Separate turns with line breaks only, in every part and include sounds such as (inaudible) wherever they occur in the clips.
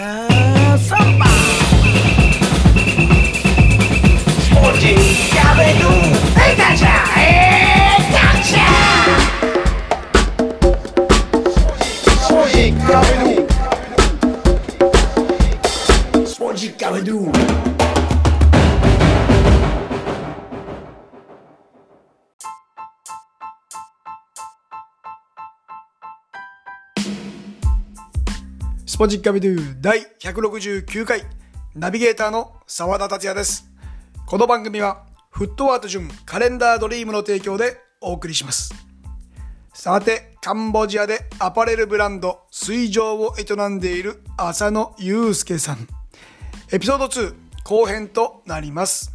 Have somebody. ポジッカビドゥ第169回ナビゲーターの澤田達也です。この番組はフットワーク順カレンダードリームの提供でお送りします。さて、カンボジアでアパレルブランド水上を営んでいる浅野祐介さん。エピソード2後編となります。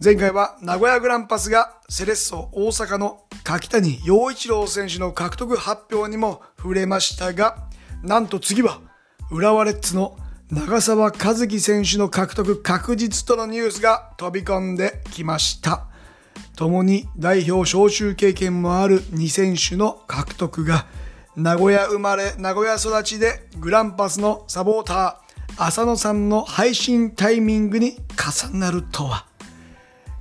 前回は名古屋グランパスがセレッソ大阪の柿谷陽一郎選手の獲得発表にも触れましたが、なんと次は浦和レッズの長澤和樹選手の獲得確実とのニュースが飛び込んできました。共に代表招集経験もある2選手の獲得が名古屋生まれ名古屋育ちでグランパスのサポーター浅野さんの配信タイミングに重なるとは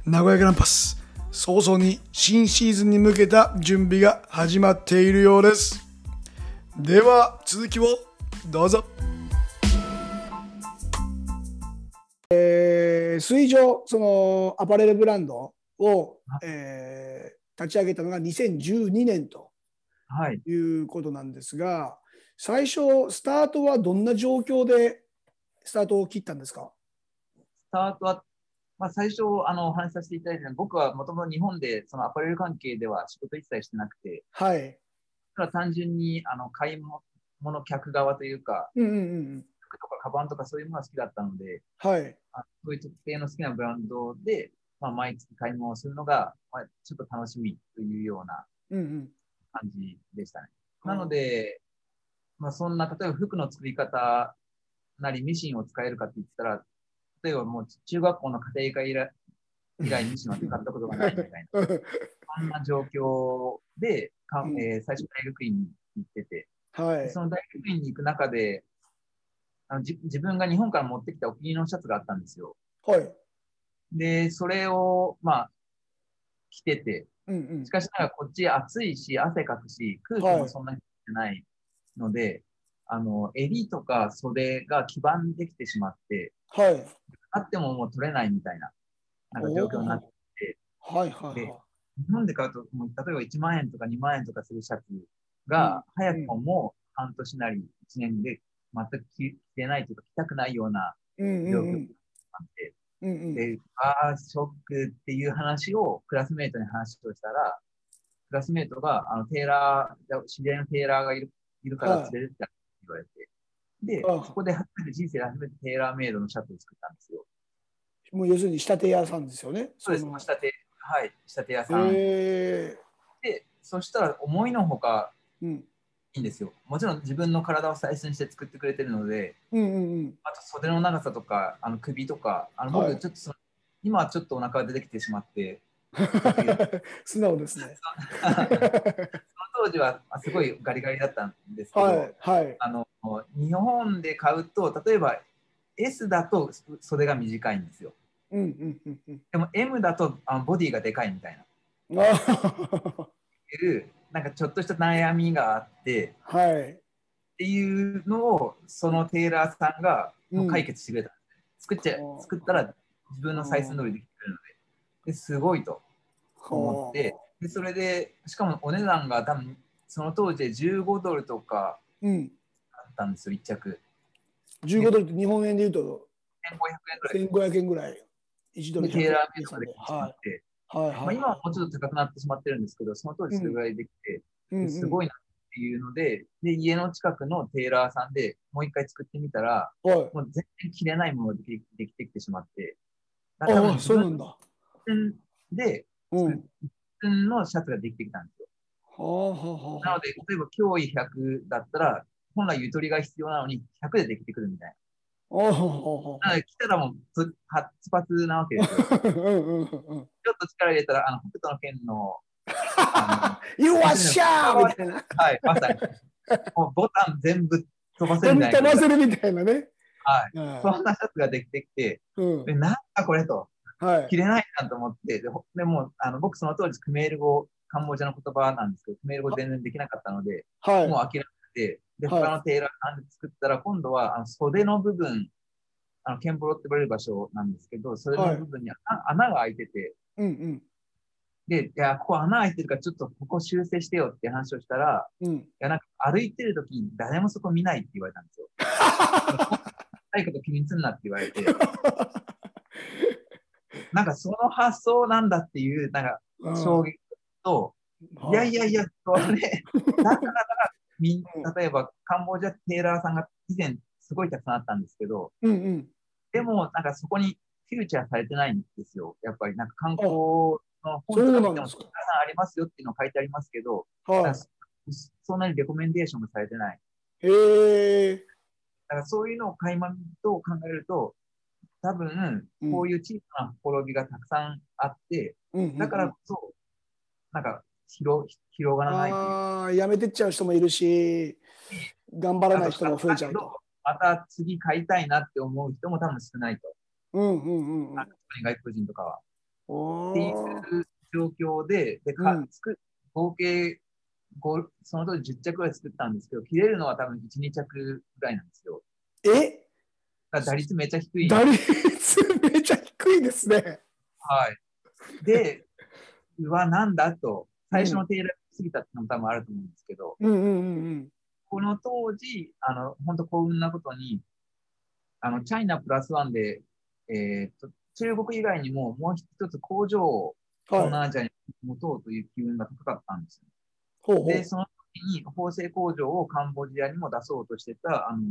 名古屋グランパス早々に新シーズンに向けた準備が始まっているようですでは続きをどうぞえー水上そのアパレルブランドを、えー立ち上げたのが2012年と
はい。
いうことなんですが最初スタートはどんな状況でスタートを切ったんですか？
スタートは、まあ、最初あのお話しさせていただいた僕はもともと日本でそのアパレル関係では仕事一切してなくて、
はい。
ただ単純にあの買い物客側というか、
うんうんうん
服とかカバンとかそういうものが好きだったので、
うん。はい。
あそういう特定の好きなブランドで、まあ、毎月買い物をするのが、まあ、ちょっと楽しみというような
うんうん。
感じでしたね。なので、まあ、そんな、例えば服の作り方なりミシンを使えるかって言ったら、例えばもう中学校の家庭科以来以来ミシンは使ったことがないみたいな、そんな状況で、か
うん
えー最初大学院に行ってて、
はい。
でその大学院に行く中で、あのじ自分が日本から持ってきたお気に入りのシャツがあったんですよ。
はい。
で、それを、まあ、着てて、
うんうん
し。かしながらこっち暑いし、汗かくし、空気もそんなにないので、あの、襟とか袖が黄ばんできてしまって、
はい。
あってももう取れないみたいな、なんか状況になって、
はいはい
で日本で買うと、もう例えば1万円とか2万円とかするシャツが、早くももう半年なり1年で全く着てないというか、着たくないような
うん。
状況に
うん。うん
なって、
うん。うん。
で、ああ、ショックっていう話をクラスメイトに話をしたら、クラスメイトが、あの、テーラー、知り合いのテーラーがいるいるから
はい
連れてって言われて、で、
ああ
そこで初めて人生で初めてテーラーメイドのシャツを作ったんですよ。
もう要するに仕立て屋さんですよね。
そうです、
の。
仕立て、はい、仕立て屋さん。
へ
で、そしたら思いのほか
ーうん。
いいんですよ。もちろん自分の体を採寸して作ってくれてるので、
うんうんうん。
あと袖の長さとか、あの首とか、あの
はい
僕ちょっとその、今はちょっとお腹が出てきてしまって、(laughs)
素直ですね。
その当時はあすごいガリガリだったんですけど、
はいはい。
あの日本で買うと例えば S だと袖が短いんですよ
うんうんうんうん。
でも M だとあのボディがでかいみたいないうなんかちょっとした悩みがあってっ
はい。
ていうのをそのテーラーさんが解決してくれた。ん。です、作っちゃ
う。ん
作ったら自分の採寸通りできてくるのでですごいと思ってでそれでしかもお値段が多分その当時で15ドルとか
うん。
あったんですよ1着。
15ドルって日本円で言うと
1500円ぐらい。
1500円ぐらい。1ドル
でテーラーメイド
100
で
円
買ってしまって、
はい
まあ、
はい。
今はもうちょっと高くなってしまってるんですけど、その当時それぐらいできて、
うんうん
すごいなっていうので、で、家の近くのテーラーさんでもう一回作ってみたら、
はい。
もう全然着れないものができできてきてしまって、だから自
そうなん
分
だ。
で、
うん。
のシャツができてきたんですよ。
あはあはあ。
なので、例えば脅威100だったら、本来ゆとりが必要なのに100でできてくるみたい
あはあは
な。なので、着たらもうつパッツパツなわけですよ。ちょっ。と力入れたら、あの、北斗の剣の、
よっしゃーみたいな。
はい、まさに。もうボタン全部飛ばせるみたいな。(laughs)
飛ばせるみたいなね。
はい。
はい
そんなシャツができてきて、
うん
でなんだこれと、
はい
着れないなと思って、でほでもあの僕その当時クメール語、カンボジアの言葉なんですけど、クメール語全然できなかったので、
はい
もう諦めて、で、
はい。
他のテーラーさんで作ったら、今度はあの袖の部分、あの、ケンボロって呼ばれる場所なんですけど、袖の部分に穴,、穴が開いてて、
うんうん。
で、いや、ここ穴開いてるからちょっとここ修正してよって話をしたら、
うん。
いや、なんか歩いてる時に誰もそこ見ないって言われたんですよ。ないこと気にすんなって言われて、(laughs) なんかその発想なんだっていう、なんか
うん。
衝撃と、い。やいやいや、それ、(laughs) だからみん
うん
例えばカンボジアテーラーさんが以前すごいたくさんあったんですけど、
うんうん。
でもなんかそこにフューチャーされてないんですよ。やっぱりなんか観光の本とか見てもたくさんありますよっていうの書いてありますけど、
は
そそんなにレコメンデーションがされてない。
いへえ
だからそういうのを垣間見ると考えると、多分、こういう小さなほころびがたくさんあって、だからこそ、なんか広広がらないっていう
ああやめてっちゃう人もいるし頑張らない人も増えちゃうと。
また次買いたいなって思う人も多分少ないと。
うんうんうんうん。
外国人とかは。
お
ってい
ー
う状況で、でか
うん
作合計ごその当時10着ぐらい作ったんですけど、切れるのは多分1、2着ぐらいなんですよ。
え？
打率めっちゃ低い。
打率めちゃ低いですね。
はい。で、うわ、なんだと、最初のテーラー過ぎたってのも多分あると思うんですけど、
うんうんうん
この当時、あの、本当幸運なことに、あの、チャイナプラスワンで、えーっと、中国以外にももう一つ工場を
うん。
東
はい。
南アジアに持とうという機運が高かったんですよ。
ほうほう。
で、その時に縫製工場をカンボジアにも出そうとしてた、あの、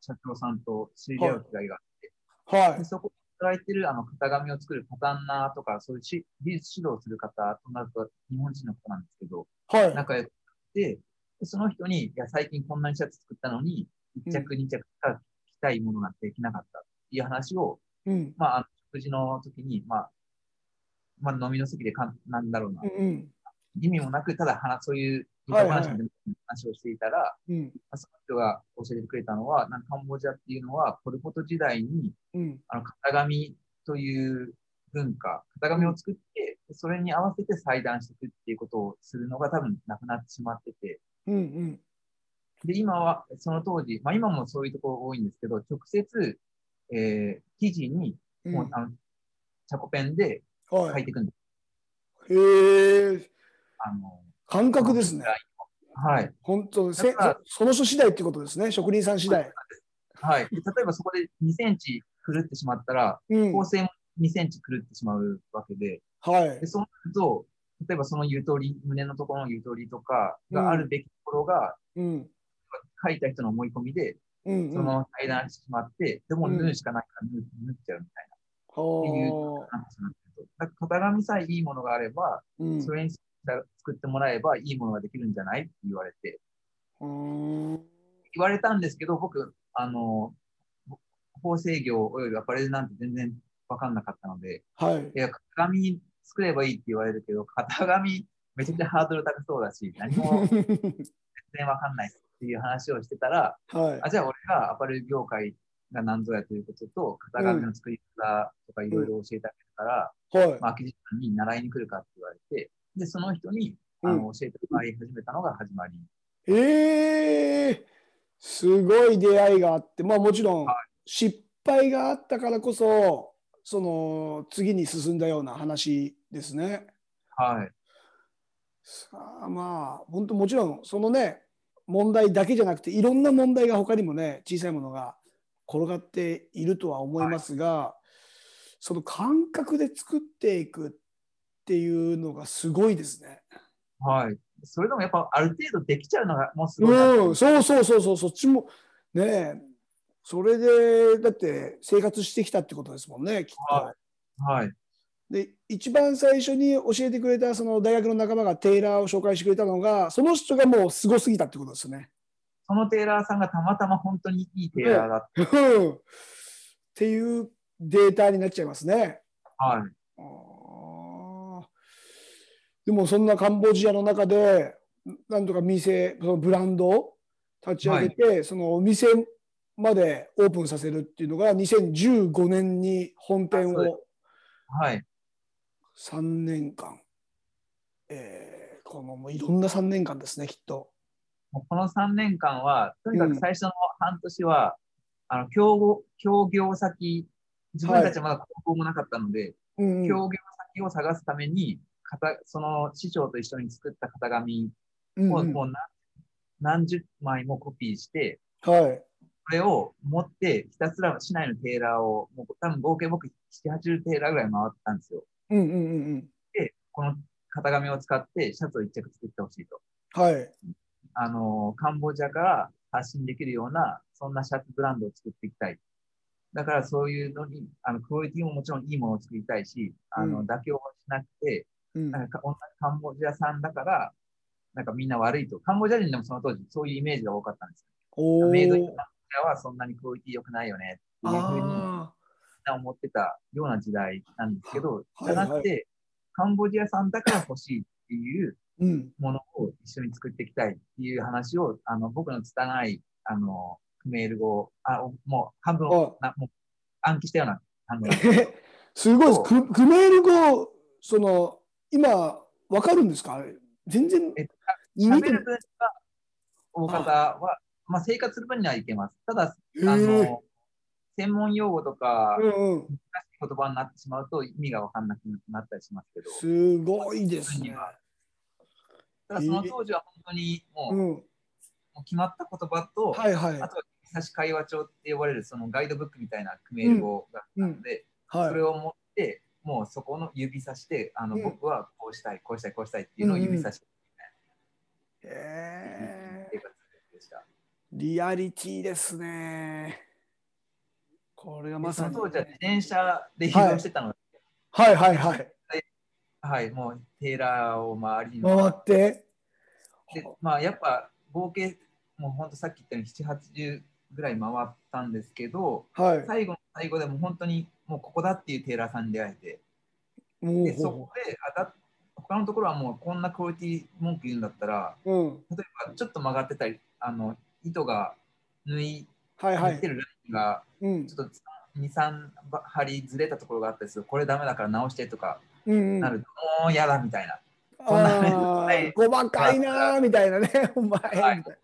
社長さんと知り合う機会があって、
は
でそこで働いてるあの型紙を作るパタンナーとか、そういうし技術指導する方となると日本人の方なんですけど、
い。はい。
仲良くて、でその人に、いや、最近こんなにシャツ作ったのに、1着、2着しか着たいものができなかったっていう話を、
うん。
まあ、食事の時に、まあ、まあ、飲みの席でかん、なんだろうな
う、んうん。
意味もなく、ただ話、そういう、
はいはい
話話をしていたら、
うん。
まあその人が教えてくれたのは、なんかカンボジアっていうのは、ポルポト時代に、
うん。
あの、型紙という文化、型紙を作って、それに合わせて裁断していくっていうことをするのが多分なくなってしまってて、
うんうん。
で、今は、その当時、まあ今もそういうところ多いんですけど、直接、えー、記事に、
うん
もう、あの、チャコペンで
はい。
書いていくんです。
へえ。
あの、
感覚ですね。
はい。
本当せそその人次第っていうことですね。職人さん次第。
はい。で例えばそこで2センチ狂ってしまったら、
うん。
構成も2センチ狂ってしまうわけで、
はい
で。そうなると、例えばそのゆとり、胸のところのゆとりとかがあるべきところが、
うん。
書いた人の思い込みで、
うん。
その裁断してしまって、でも
うん
縫うしかないから縫縫っちゃうみたい
は
っていうな話になってると。だから型紙さえいいものがあれば、
うん。
それに作ってもらえばいいものができるんじゃないって言われて、
うん。
言われたんですけど、僕、あの、縫製業およびアパレルなんて全然わかんなかったので、
はい。
いや、型紙作ればいいって言われるけど、型紙めちゃくちゃハードル高そうだし、何も全然わかんないっていう話をしてたら、
はい。
あ、じゃあ俺がアパレル業界が何ぞやということと、型紙の作り方とかいろいろ教えてあげるから、
はい。
まあ、空き時間に習いに来るかって言われて、で、その人にあの教えてもらい始めたのが始まり。
ええすごい出会いがあって、まあもちろん
は
失敗があったからこそ、その次に進んだような話ですね。
はい。
さあまあ本当もちろんそのね問題だけじゃなくていろんな問題が他にもね小さいものが転がっているとは思いますが、その感覚で作っていくっていうのがすごいですね。
はい。それでもやっぱある程度できちゃうのがもうすごい
うん、そうそうそうそうそっちもねえそれでだって生活してきたってことですもんねきっと。
ははい。
で一番最初に教えてくれたその大学の仲間がテイラーを紹介してくれたのがその人がもうすごすぎたってことですよね。
そのテーラーさんがたまたま本当にいいテーラーだっ
うんっていうデータになっちゃいますね。
た。はい。
でもそんなカンボジアの中でなんとか店そのブランドを立ち上げて、そのお店までオープンさせるっていうのが2015年に本店を
はい。
3年間、えーこのもういろんな3年間ですねきっと。
この3年間は、とにかく最初の半年は、あの、競合、協業先、自分たちはまだ高校もなかったので、
うんうん。
協業先を探すために、型その師匠と一緒に作った型紙をもう何何十枚もコピーして、
はい
これを持って、ひたすら市内のテーラーを、もう多分合計僕7、80テーラーぐらい回ったんですよ。
うんうんうんうん
で、この型紙を使ってシャツを一着作ってほしいと。
はい
あの、カンボジアから発信できるような、そんなシャツブランドを作っていきたい。だからそういうのに、あの、クオリティももちろんいいものを作りたいし、あの、
うん
妥協しなくて、
うん
なんかか同じカンボジア産だから、なんかみんな悪いと。カンボジア人でもその当時そういうイメージが多かったんです
お
よ。メイドイン
ー
カンボジアはそんなにクオリティ良くないよね。っていうふうにみん
あ
な思ってたような時代なんですけど、
はい
じゃなくて、カンボジア産だから欲しいっていうものを一緒に作っていきたいっていう話を、あの、僕の拙い、あの、メールを、あ、おもう半分
あ。
な、もう暗記したような単語 (laughs) す
ごいです。ククメール語、その、今、わかるんですか？全然
えっと、
見て
喋る分が、大方は、まあ、生活する分にはいけます。ただ、あの、専門用語とか、
うんうん。
難しい言葉になってしまうと意味が分かんなくなったりしますけど、
すごいですね。
ただその当時は本当にもう,、
うん。
もう決まった言葉と、
はいはい
あ。とは差し会話帳って呼ばれるそのガイドブックみたいなクメール語があったので、
はい。
それを持って、もうそこの指さして、あの、
うん
僕はこうしたい、こうしたい、こうしたいっていうのを指さして、
えー
生活でした。
リアリティですね。これがま
そ
さに。
の当時は自転車で移動してたので、
はいはいはい。
はい、もうテーラーを周りに
回って。
で、まあやっぱ合計、もう本当さっき言ったように7、80ぐらい回ったんですけど、
はい。
最後の最後でも本当にもうここだっていうテーラーさんに出会えて、
も
で、そこで当たっ他のところはもうこんなクオリティ文句言うんだったら、
う。うん。
例えばちょっと曲がってたり、あの糸が縫い
はいはい。
てるラインが
うん
ち。ょっと2、3針ずれたところがあったりするこれダメだから直してとか
うんうん。
なると、もう嫌だみたいな。こんな
細かいなーみたいなね。(laughs) お前。
はい、こん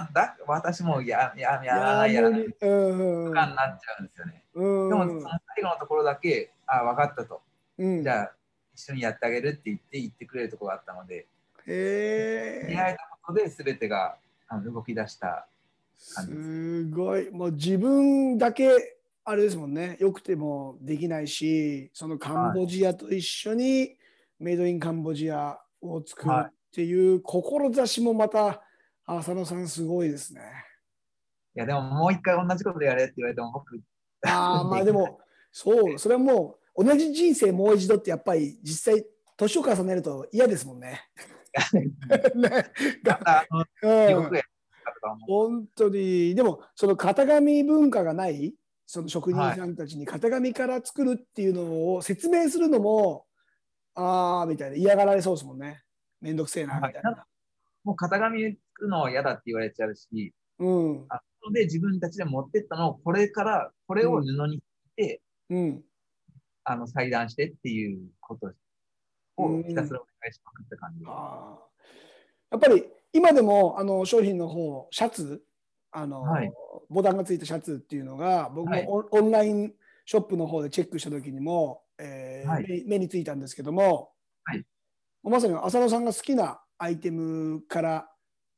なんだ、私もややや
な
らないやらない。
無理うんうん
感になっちゃうんですよね。
うん。
でも、最後のところだけ、あ、分かったと。
うん。
じゃあ、一緒にやってあげるって言って、言ってくれるところがあったので、
へ
出会えたことで全てがあの動き出した。
すごい。もう自分だけ、あれですもんね。よくてもできないし、そのカンボジアと一緒にメイドインカンボジアを作るっていう志もまた、浅野さんすごいですね。
いや、でももう一回同じことやれって言われても、僕、
ああ、(laughs) まあでも、そう、それはもう、同じ人生もう一度ってやっぱり実際、年を重ねると嫌ですもんね。(laughs) ね本当に、でも、その型紙文化がない、その職人さんたちに型紙から作るっていうのを説明するのも、ああ、みたいな、嫌がられそうですもんね。めんどくせえな、みたいな。
もう型紙作るのは嫌だって言われちゃうし、
うん、
あので自分たちで持ってったのを、これから、これを布にして、
うん、
あの裁断してっていうことをひたすらお願いしまくった感じ。です。
あー。やっぱり今でもあの商品の方、シャツ、あの
はい。
ボタンがついたシャツっていうのが、僕
はい。
もオンラインショップの方でチェックしたときにも、えー
はい。
目目についたんですけども、
はい。
まさに浅野さんが好きなアイテムから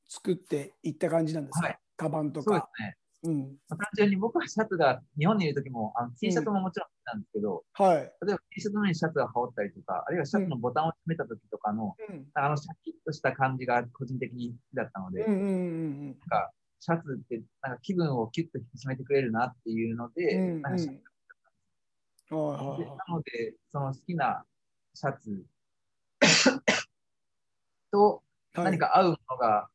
作っていった感じなんですか、
はい
カバンと
そうです
か。
ね。
うん。
まあ単純に僕はシャツが日本にいる時もあの T シャツももちろんなんですけど、
はい。
例えば T シャツの上にシャツが羽織ったりとか、あるいはシャツのボタンを閉めた時とかの、
うん。
あのシャキッとした感じが個人的に好きだったので、
うんうんうん
シャツってなんか気分をキュッと引き締めてくれるなっていうので、
うんうん
ななので、その好きなシャツと何か合うものが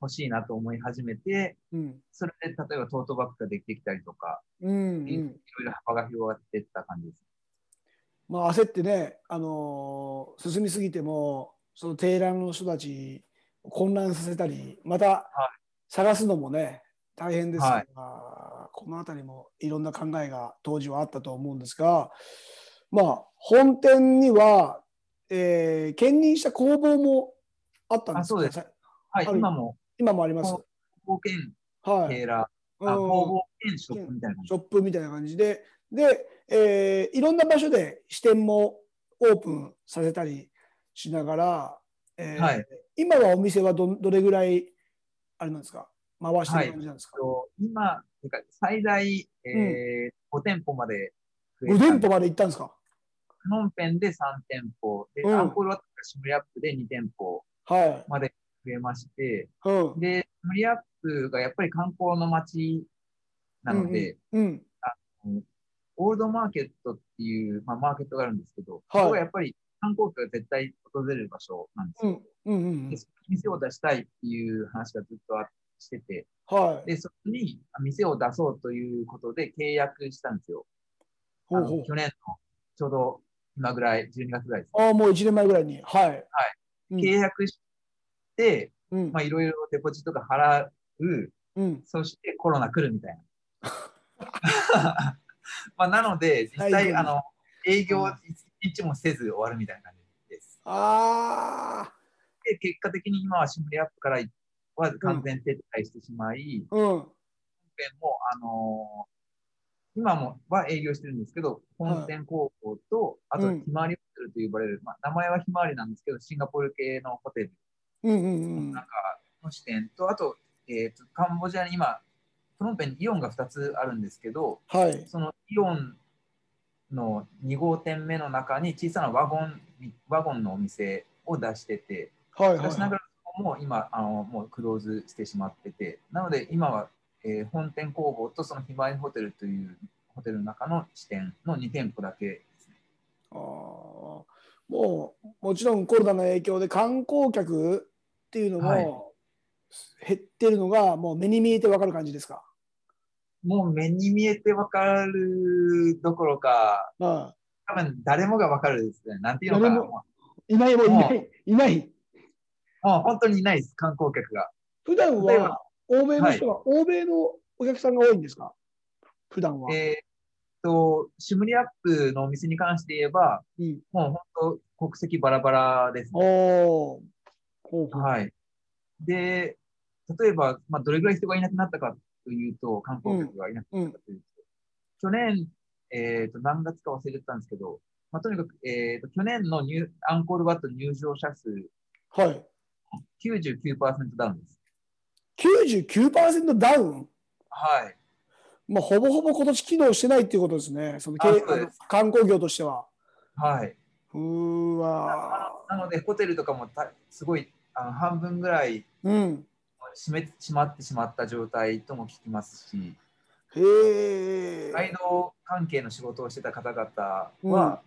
欲しいなと思い始めて、
うん。
それで例えばトートバッグができてきたりとか、
うんうん。
いろいろ幅が広がっていった感じです。
まあ、焦ってね、あのー進みすぎてもそのテーラーの人たちを混乱させたりまた探すのもね大変ですから、
はい。
この辺りもいろんな考えが当時はあったと思うんですが、まあ、本店には、えー、兼任した工房もあったんですか
あそうです。はい、今も
今もあります。
工房兼
はい。
テーラー、あ
うん。
工房兼ショップみたいな。感じ
ショップみたいな感じで、で、えーいろんな場所で支店もオープンさせたりしながら、えー
はい。
今はお店はどどれぐらいあれなんですか？回してる感じなんですか、
と今、てか最大、えー5店舗まで増え
5
た
店舗まで行ったんですか？
プノンペンで3店舗、で、
うん。
アンコールワットからシムリアップで2店舗
はい。
まで増えまして、
うん。
で、シムリアップがやっぱり観光の街なので、
うん。
オールドマーケットっていう、まあ、マーケットがあるんですけど、
はい
そこがやっぱり観光客が絶対訪れる場所なんですよ。
うん。うん。うん
で、そこに店を出したいっていう話がずっとあしてて、
はい。
で、そこにあ店を出そうということで契約したんですよ。
ほうほう
あの去年のちょうど今ぐらい、12月ぐらいです、
ああ、もう1年前ぐらいに。はい。うん
契約して、
うん
まあ、いろいろデポジットが払う、
うん。
そしてコロナ来るみたいな。(laughs) まあ、なので、実
はい
際、あの、営業一日もせず終わるみたいな感じです。
あ
で、結果的に今はシムリアップからは完全撤退してしまい、
あ。うん。
本店も、あのー今もは営業してるんですけど、本店高校と、あと、
うん
ひまわりホテルと呼ばれる、まあ、名前はひまわりなんですけど、シンガポール系のホテル
うんうんうん。
なんかの支店と、あと、えーと、カンボジアに今、プノンペンにイオンが2つあるんですけど、
はい。
そのイオンの2号店目の中に小さなワゴン、ワゴンのお店を出してて、
はい。は
しかしながらも今あの、もうクローズしてしまってて、なので今は、えー本店工房とそのひまわりホテルというホテルの中の支店の2店舗だけですね。
あ。もう、もちろんコロナの影響で観光客っていうの
はい
も減ってるのが、もう目に見えてわかる感じですか？
もう目に見えてわかるどころか、
まあ、
多分誰もがわかるですね。なんていうのかな。
いないもういない。いない。
うもう本当にいないです、観光客が。
普段は欧米の人は、欧米のお客さんが多いんですか？普段は。
えーっと、シムリアップのお店に関して言えば、
うん、
もう本当国籍バラバラですね。
お
はい。で、例えば、まあ、どれぐらい人がいなくなったかというと、観光客がいなくなったかというと、去年、えっ、と、何月か忘れてたんですけど、まあ、とにかく、えっ、と、去年の入アンコールワット入場者数
はい。
99%ダウンです。
99%ダウン？
はい。
まあ、ほぼほぼ今年機能してないっていうことですね。その
そ
観光業としては。
はい。
うーわ
なので、ホテルとかもたすごいあの半分ぐらい
ー。うん。
閉め閉まってしまった状態とも聞きますし、
へえ。
ガイド関係の仕事をしてた方々は、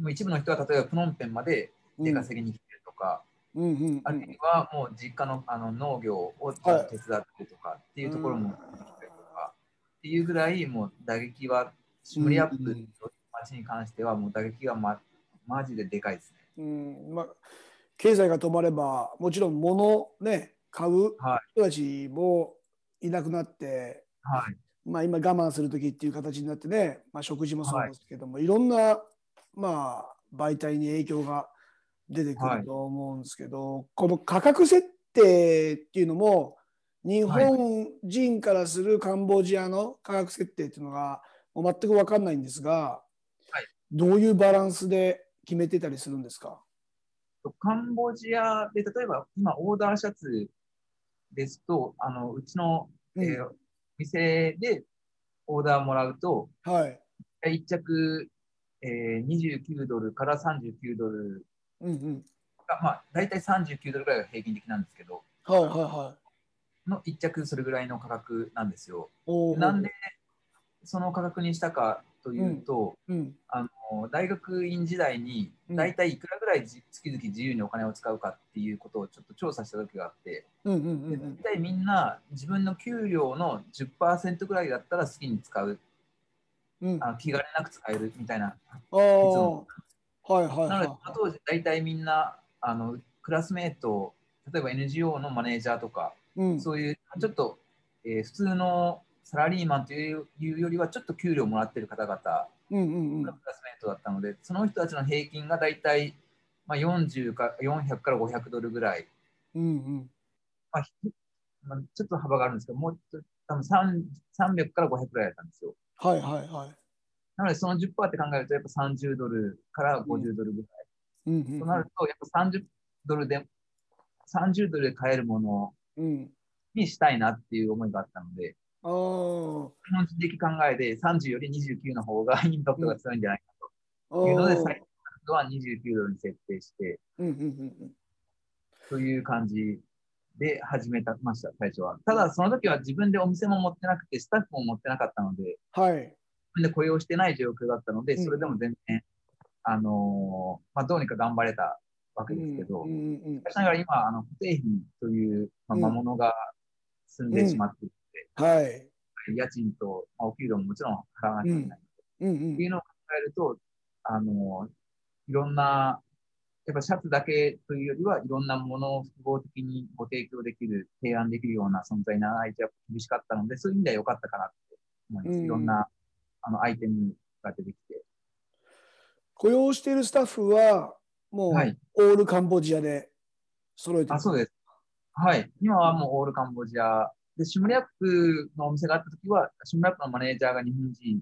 もう一部の人は例えばプノンペンまで出稼ぎに来てるとか、
うんうんうん
あるいはもう実家のあの農業を手伝ってるとかっていうところも出てきたりとか、っていうぐらいもう打撃は、シムリアップの街に関してはもう打撃がまマジででかいですね。
うんまあ、経済が止まればもちろん物ね買う
は
人たちもいなくなって、
はい。
まあ、今我慢する時っていう形になってね、まあ、食事もそうですけども、い、ろんな、まあ、媒体に影響が出てくると思うんですけど、この価格設定っていうのも日本人からするカンボジアの価格設定っていうのがもう全く分かんないんですが、
はい。
どういうバランスで決めてたりするんですか、
カンボジアで、例えば今オーダーシャツですと、あのうちの、
うん。
えー店でオーダーもらうと、
はい。
1着、えー、29ドルから39ドル
うんうん。
が、まあ、大体39ドルぐらいが平均的なんですけど、
はいはいはい。
の1着それぐらいの価格なんですよ。なんでその価格にしたかというと、
うん。
あの大学院時代に
うん。
大体いくらぐらいじ月々自由にお金を使うかっていうことをちょっと調査した時があって、
うんうんうんう
で
ん
大体みんな自分の給料の10%ぐらいだったら好きに使う、
うん。
あの気兼ねなく使えるみたいな。
はいはい
なので、
は
当時大体みんなあのクラスメート、例えば NGO のマネージャーとか、
いうん。
そういうちょっと、えー普通のサラリーマンというよりはちょっと給料もらってる方々
うんうんうん
がクラスメートだったので、その人たちの平均がだいたいまあ40か400から500ドルぐらい、
うんうん
まあひまあ、ちょっと幅があるんですけど、もうちょっと多分3 300から500ぐらいだったんですよ。
はいはいはい。
なので、その10%って考えると、やっぱ30ドルから50ドルぐらい。
うんうんうん
となると、やっぱ30ドルで、30ドルで買えるもの
うん。
にしたいなっていう思いがあったので、
ああ。
基本的考えで30より29の方が (laughs) インパクトが強いんじゃないか
あ
というので、
ー。
最初は29ドルに設定して、
うんうんうん
という感じで始めたました、最初は。ただ、その時は自分でお店も持ってなくて、スタッフも持ってなかったので、
はい。
自分で雇用してない状況だったので、
うん。
それでも全然、あのーまあ、どうにか頑張れたわけ
うん
ですけど、
うんうん
しかしながら今、あの固定費という、まあ、
うん。
魔物が住んでしまっていて、
はい。
家賃と、まあ、お給料ももちろん払わなきゃいけない。
うんう
っていうんのを考えると、あの、いろんな、やっぱシャツだけというよりは、いろんなものを複合的にご提供できる、提案できるような存在にならないとやっぱ厳しかったので、そういう意味では良かったかなって思います。
うん
いろんなあのアイテムが出てきて。
雇用しているスタッフは、もう、
はい
オールカンボジアで揃えてる
あ、そうです。はい。今はもうオールカンボジア。で、シムリアップのお店があった時は、シムリアップのマネージャーが日本人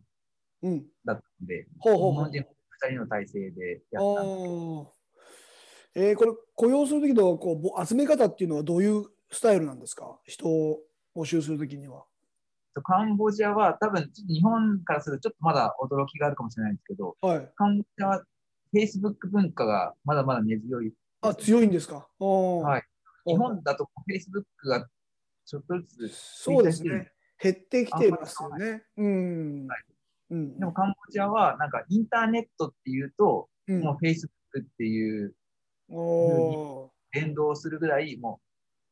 うん。
だったので、
ほうほうほう
日本人2人の体制でや
あ
ったんです
ーえーこれ雇用する時のこうぼ集め方っていうのはどういうスタイルなんですか？人を募集するときには。
とカンボジアは多分日本からするとちょっとまだ驚きがあるかもしれないんですけど、
はい。
カンボジアは Facebook 文化がまだまだ根強い。
あ、強いんですか？は
はい。日本だと Facebook がちょっとずつ、
そうですね。減ってきてますよね。うん。
はい
うん。
でもカンボジアはなんかインターネットっていうと、
うん
もう Facebook っていう
お
連動するぐらい、も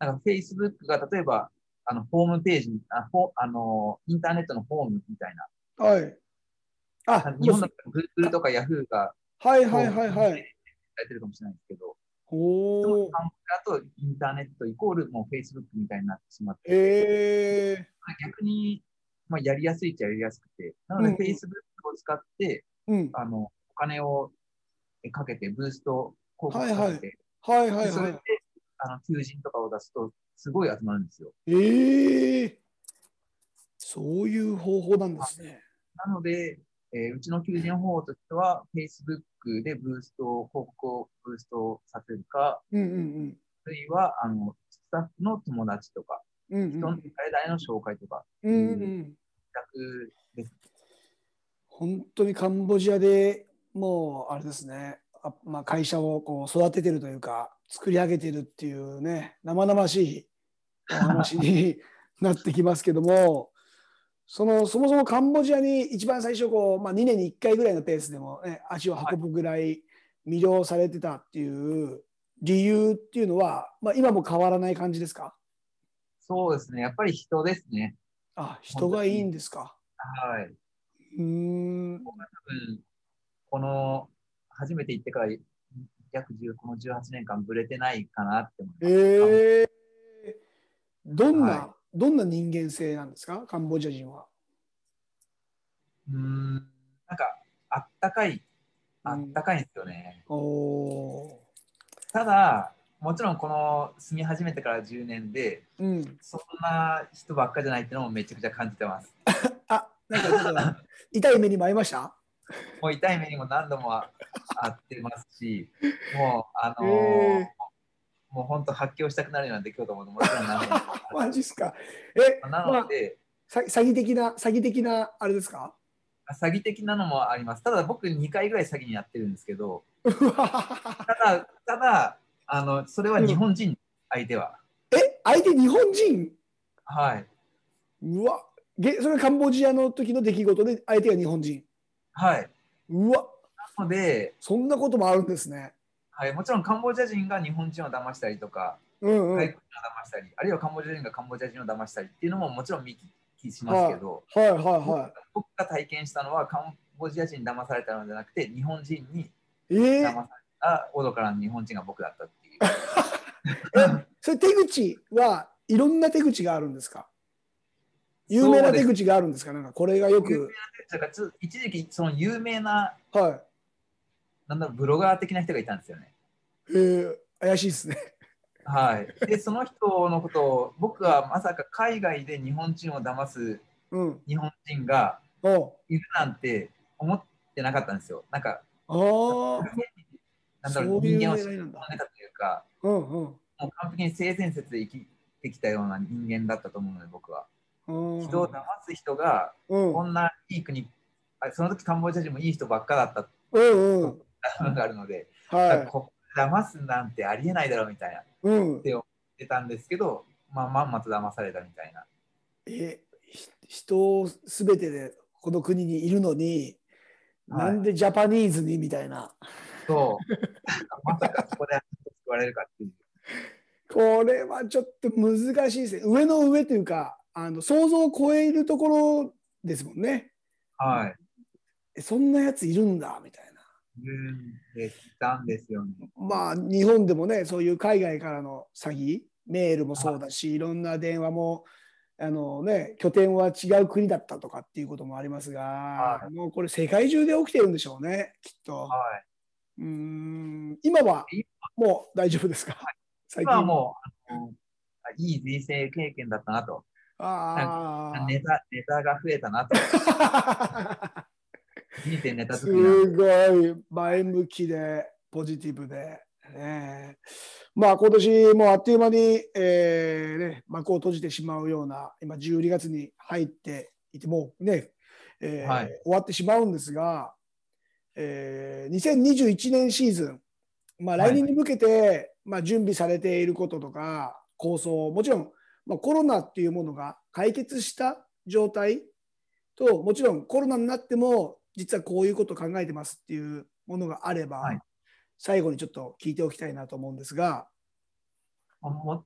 う、なんか Facebook が例えば、あの、ホームページ、あほあの、インターネットのホームみたいな。
ーはい。あ、
日本だと Google とか Yahoo が、
はいはいはいはい。
されてるかもしれないですけど、
おお。
カンボジアとインターネットイコールもう Facebook みたいになってしまって、
ええ
逆に、まあ、やりやすいっちゃやりやすくて、なので
うん
Facebook を使って、
うん。
あの、お金をかけて、ブースト広告かけて、
はいはいは
でそれで
い。
あの求人とかを出すと、すごい集まるんですよ。
ええそういう方法なんですね。
なので、えーうちの求人方法としては、Facebook でブースト、広告をブーストさせるか、
うんうん
あるいは、あの、スタッフの友達とか、
うん。うん
人の誰々の紹介とか、
うん。うん
です。
本当にカンボジアでもうあれですね。あまあ、会社をこう育ててるというか作り上げてるっていうね生々しいお話になってきますけどもそのそもそもカンボジアに一番最初こう、まあ、2年に1回ぐらいのペースでも、ね、足を運ぶぐらい魅了されてたっていう理由っていうのは、まあ、今も変わらない感じですか？
そうですね。やっぱり人ですね。
あ人がいいんですか？
はい。
うーん
多分、この、初めて行ってから約10、この18年間ぶれてないかなって思います。
ええどんな、
は
どんな人間性なんですか？カンボジア人は。
うーん。なんか、あったかい、あったかいんですよね。
おお
ただ、もちろんこの住み始めてから10年で、
ー。うん。
そんな人ばっかじゃないっていうのもめちゃくちゃ感じてます。(laughs)
あ、なんかちょっと痛い目にも遭いました？
もう痛い目にも何度もああってますし、もう、あのー
え
もう本当発狂したくなるような出来事ももちろん何度も (laughs)
マジっすか。え、
な
まあ
ので、
さ詐欺的な詐欺的なあれですか？
詐欺的なのもあります。ただ僕2回ぐらい詐欺にやってるんですけど、ただ、ただ、あの、それは日本人、相手は。
え、相手日本人？
はい。
うわ。げそれカンボジアの時の出来事で相手が日本人。
はい。
うわ。
なので、
そんなこともあるんですね。
はい、もちろんカンボジア人が日本人を騙したりとか、
うん
外国人を騙したり、あるいはカンボジア人がカンボジア人を騙したりっていうのももちろん見聞きしますけど、
はいは
僕が体験したのはカンボジア人に騙されたのじゃなくて、日本人に
い。えー。
騙された愚かな日本人が僕だったっていう。
えそれ手口はいろんな手口があるんですか？有名な手口があるんですか？なんかこれがよく。
一時期、その有名な、
は
なんだろう、ブロガー的な人がいたんですよね。
い。えー、怪しいですね。
はい。で、その人のことを、僕はまさか海外で日本人を騙す
うん。
日本人がいるなんて思ってなかったんですよ。なんか、
ああ。
なんだろ
そうういう
人間を知り
狙いなんだ。
込んでたというか、
うんうん。
もう完璧に性善説で生きてきたような人間だったと思うので、僕は。
うん
人を騙す人が、
うん
こんないい国、あその時カンボジア人もいい人ばっかだった
うんうん。
のがあるので、
はい。
こ騙すなんてありえないだろうみたいな
うん。
言ってたんですけど、まあ、まんまと騙されたみたいな。
え、ひ人すべてでこの国にいるのに、
はい
なんでジャパニーズにみたいな。
そう。(laughs) まさかそこで救われるかっていう。
これはちょっと難しいですね。上の上というか、あの想像を超えるところですもんね。
はい。
えそんなやついるんだみたい
たんですよね。
まあ日本でもねそういう海外からの詐欺メールもそうだしいろんな電話もあの、ね、拠点は違う国だったとかっていうこともありますが、
は
もうこれ世界中で起きてるんでしょうねきっと。
はい。
うーん今はもう大丈夫ですか、最
今はもういい人生経験だったなと。
ああ
ネタネタが増えたなと。(laughs) 人生ネタ
す。ごい前向きでポジティブで、ね、まあ今年もうあっという間に、えーね、幕を閉じてしまうような今12月に入っていてもうね、えー
はい。
終わってしまうんですが、えー2021年シーズン、まあ、
はい。
来年に向けて、まあ、準備されていることとか構想もちろん、まあ、コロナっていうものが解決した状態ともちろんコロナになっても実はこういうことを考えてますっていうものがあれば、
はい。
最後にちょっと聞いておきたいなと思うんですが、
元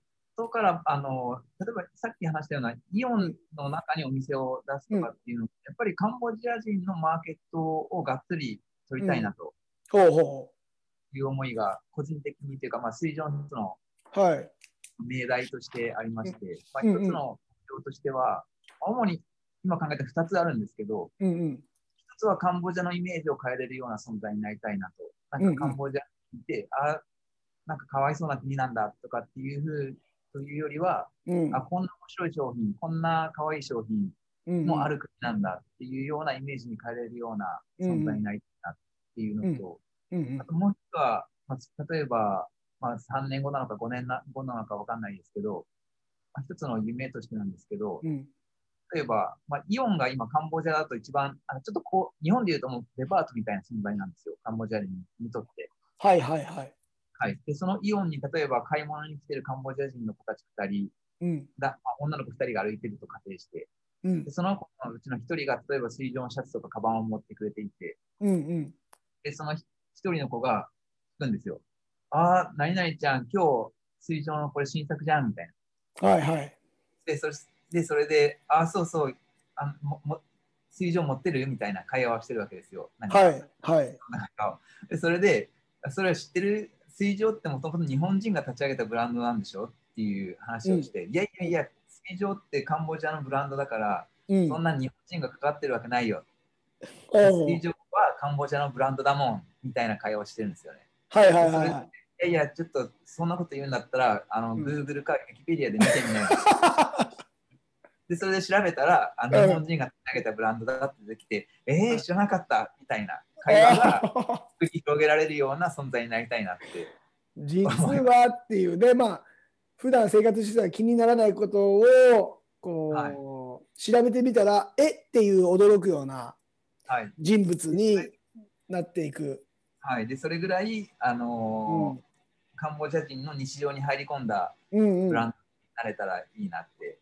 からあの、例えばさっき話したようなイオンの中にお店を出すとかっていうの、やっぱりカンボジア人のマーケットをがっつり取りたいなと
ほうほ
いう思いが個人的にというか、まあ、水上の命題としてありまして、まあ、
うんうん。
一つの目標としては、主に今考えた2つあるんですけど、
うんうん
一つはカンボジアのイメージを変えれるような存在になりたいなと。なんかカンボジアにいて、あなんかかわいそうな国なんだとかっていうふうというよりは、
うん。
あこんな面白い商品、こんなかわいい商品
うん
もある国なんだっていうようなイメージに変えれるような存在になりたいなっていうのと、
うん。うん
あともう一つは、まあ、例えば、まあ、3年後なのか5年後なのかわかんないですけど、まあ、一つの夢としてなんですけど、
うん
例えば、まあ、イオンが今カンボジアだと一番、あちょっとこう、日本で言うともうデパートみたいな存在なんですよ、カンボジア人にとって。
はいはいはい。
はい。で、そのイオンに例えば買い物に来てるカンボジア人の子たち2人
うん
だ、まあ女の子2人が歩いてると仮定して、
うん
でその子のうちの1人が例えば水上のシャツとかカバンを持ってくれていて、
うんうん
で、その1人の子が聞くんですよ。ああ、何々ちゃん、今日水上のこれ新作じゃんみたいな。
はいはい。
で、それでそれで、ああ、そうそう、あもも水上持ってるみたいな会話をしてるわけですよ。
はいはい。
なんかでそれで、それを知ってる？水上ってもともと日本人が立ち上げたブランドなんでしょ？っていう話をして、いやいやいや、水上ってカンボジアのブランドだから、
うん。
そんな日本人がかかってるわけないよ。水上はカンボジアのブランドだもんみたいな会話をしてるんですよね。
はいはいはいはい。
いやいや、ちょっとそんなこと言うんだったら、あの、
うん
Google か Wikipedia で見てみない (laughs) で、それで調べたら、あの
うん
日本人が立ち上げたブランドだって出てきて、えー、知らなかったみたいな会話が繰り広げられるような存在になりたいなって。
実はっていうね、まあ、普段生活してたら気にならないことを、こう、
はい
調べてみたら、えっていう驚くような
はい。
人物になっていく。
はい。で、それぐらい、あ
う
のー
ん
カンボジア人の日常に入り込んだ
うんうん
ブランドになれたらいいなって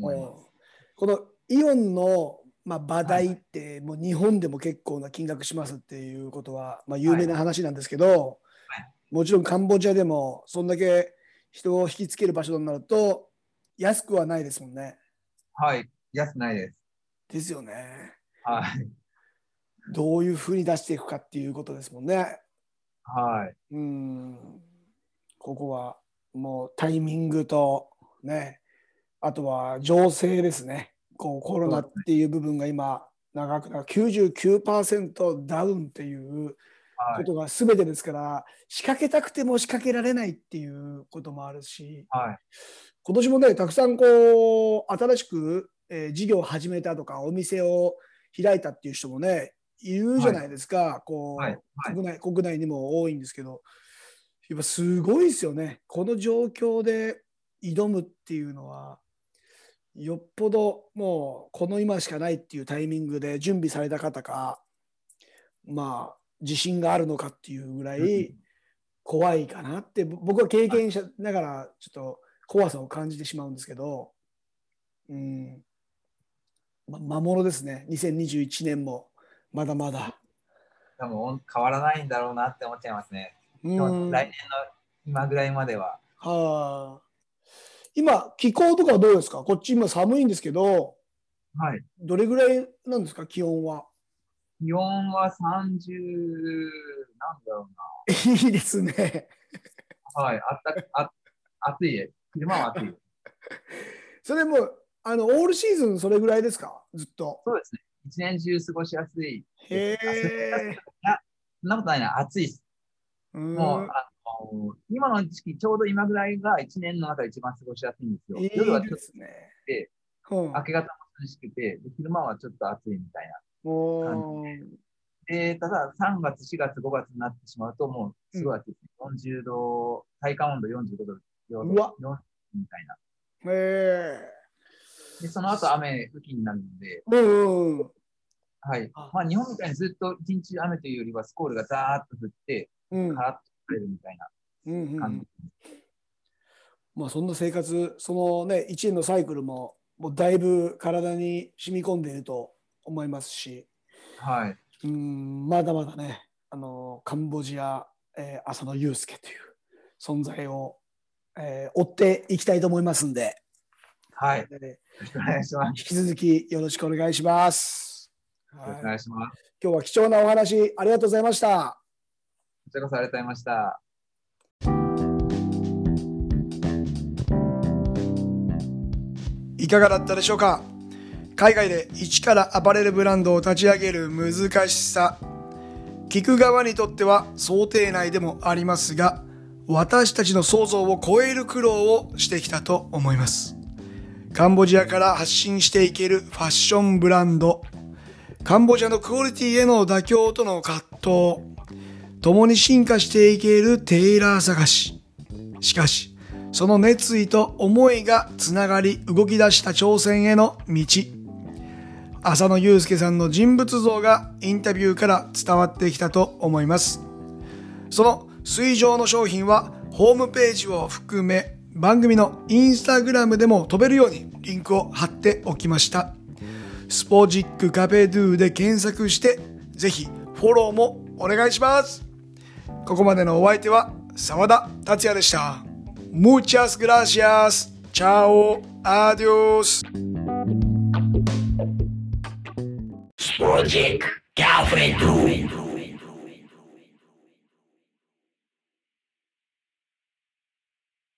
思います。
このイオンの、まあ、場代ってもう日本でも結構な金額しますっていうことは、まあ、有名な話なんですけど、
はい
もちろんカンボジアでもそんだけ人を引きつける場所になると安くはないですもんね。
はい。安くないです。
ですよね。
はい。
どういうふうに出していくかっていうことですもんね。
はい。
うんここはもうタイミングとねあとは情勢ですね。こうコロナっていう部分が今長くな99%ダウンっていうことが全てですから、仕掛けたくても仕掛けられないっていうこともあるし、
はい、
今年もねたくさんこう新しく、えー、事業を始めたとかお店を開いたっていう人もねいるじゃないですか、はい、こう、はい、国内国内にも多いんですけどやっぱすごいですよね。この状況で挑むっていうのはよっぽどもうこの今しかないっていうタイミングで準備された方かまあ自信があるのかっていうぐらい怖いかなって僕は経験者ながらちょっと怖さを感じてしまうんですけど、うん、ま、魔物ですね2021年もまだまだ。
多分変わらないんだろうなって思っちゃいますね。来年の今ぐらいまでは。
はあ。今、気候とかはどうですか？こっち今寒いんですけど、
はい。
どれぐらいなんですか？気温は。
気温は30、なんだろ
うな。いいですね。
はい。あったあ暑い。昼間は暑い。
それも、あの、オールシーズンそれぐらいですか？ずっと。
そうですね。一年中過ごしやすい。
へえ。
そんなことないな。暑いです。もう、あの今の時期、ちょうど今ぐらいが一年の中で一番過ごしやすいんですよ。
夜はちょっと
で、明け方も涼しくてで、昼間はちょっと暑いみたいな感じで。で、ただ3月、4月、5月になってしまうと、もうすごい暑いです、うん、40度、体感温度45度、
うわ。
みたいな。
へ
で、その後雨、雨季になるので、
うん、
はい。まあ、日本みたいにずっと一日雨というよりは、スコールがザーッと降って、カラッと晴れるみたいな感じ。うんうん
まあ、そんな生活、そのね、1年のサイクルも、もうだいぶ体に染み込んでいると思いますし、
はい。
うんまだまだね、あのカンボジア、えー、浅野祐介という存在を、えー、追っていきたいと思いますんで、
はい。よろしくお願いします。引
き続きよろしくお願いします。
よろしくお願いします。
今日は貴重なお話ありがとうございました。
ちらこそありがとうございました。
いかがだったでしょうか？海外で一からアパレルブランドを立ち上げる難しさ。聞く側にとっては想定内でもありますが私たちの想像を超える苦労をしてきたと思います。カンボジアから発信していけるファッションブランド。カンボジアのクオリティへの妥協との葛藤。共に進化していけるテイラー探し。しかし、その熱意と思いがつながり動き出した挑戦への道。浅野祐介さんの人物像がインタビューから伝わってきたと思います。その水上の商品はホームページを含め番組のインスタグラムでも飛べるようにリンクを貼っておきました。スポジックカフェドゥで検索してぜひフォローもお願いします。ここまでのお相手は沢田達也でした。Muchas gracias. Chao. Adiós. Project Café